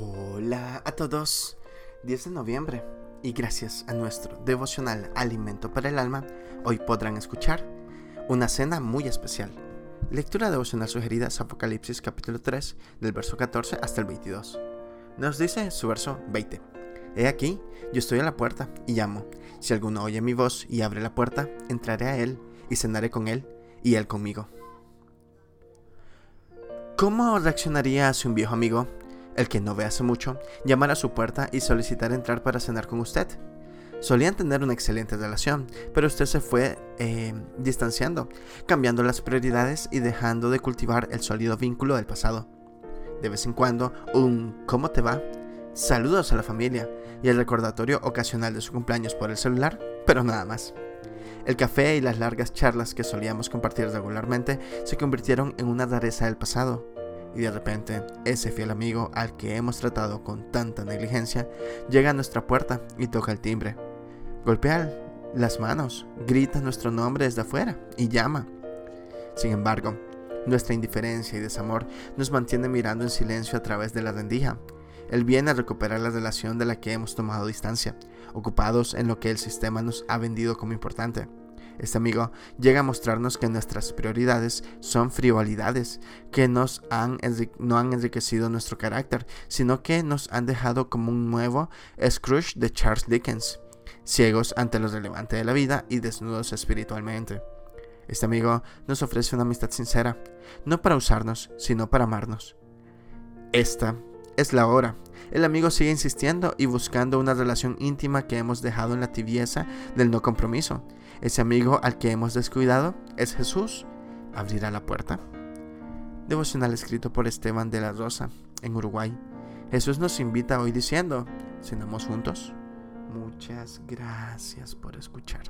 Hola a todos. 10 de noviembre y gracias a nuestro devocional Alimento para el Alma, hoy podrán escuchar una cena muy especial. Lectura devocional sugerida es Apocalipsis capítulo 3 del verso 14 hasta el 22. Nos dice su verso 20. He aquí, yo estoy a la puerta y llamo. Si alguno oye mi voz y abre la puerta, entraré a él y cenaré con él y él conmigo. ¿Cómo reaccionaría si un viejo amigo el que no ve hace mucho, llamar a su puerta y solicitar entrar para cenar con usted. Solían tener una excelente relación, pero usted se fue eh, distanciando, cambiando las prioridades y dejando de cultivar el sólido vínculo del pasado. De vez en cuando, un ¿cómo te va? Saludos a la familia y el recordatorio ocasional de su cumpleaños por el celular, pero nada más. El café y las largas charlas que solíamos compartir regularmente se convirtieron en una rareza del pasado, y de repente ese fiel amigo al que hemos tratado con tanta negligencia llega a nuestra puerta y toca el timbre. Golpea las manos, grita nuestro nombre desde afuera y llama. Sin embargo, nuestra indiferencia y desamor nos mantiene mirando en silencio a través de la rendija. Él viene a recuperar la relación de la que hemos tomado distancia, ocupados en lo que el sistema nos ha vendido como importante. Este amigo llega a mostrarnos que nuestras prioridades son frivolidades, que nos han no han enriquecido nuestro carácter, sino que nos han dejado como un nuevo Scrooge de Charles Dickens, ciegos ante lo relevante de la vida y desnudos espiritualmente. Este amigo nos ofrece una amistad sincera, no para usarnos, sino para amarnos. Esta es la hora. El amigo sigue insistiendo y buscando una relación íntima que hemos dejado en la tibieza del no compromiso. Ese amigo al que hemos descuidado es Jesús. ¿Abrirá la puerta? Devocional escrito por Esteban de la Rosa, en Uruguay. Jesús nos invita hoy diciendo, cenamos juntos. Muchas gracias por escuchar.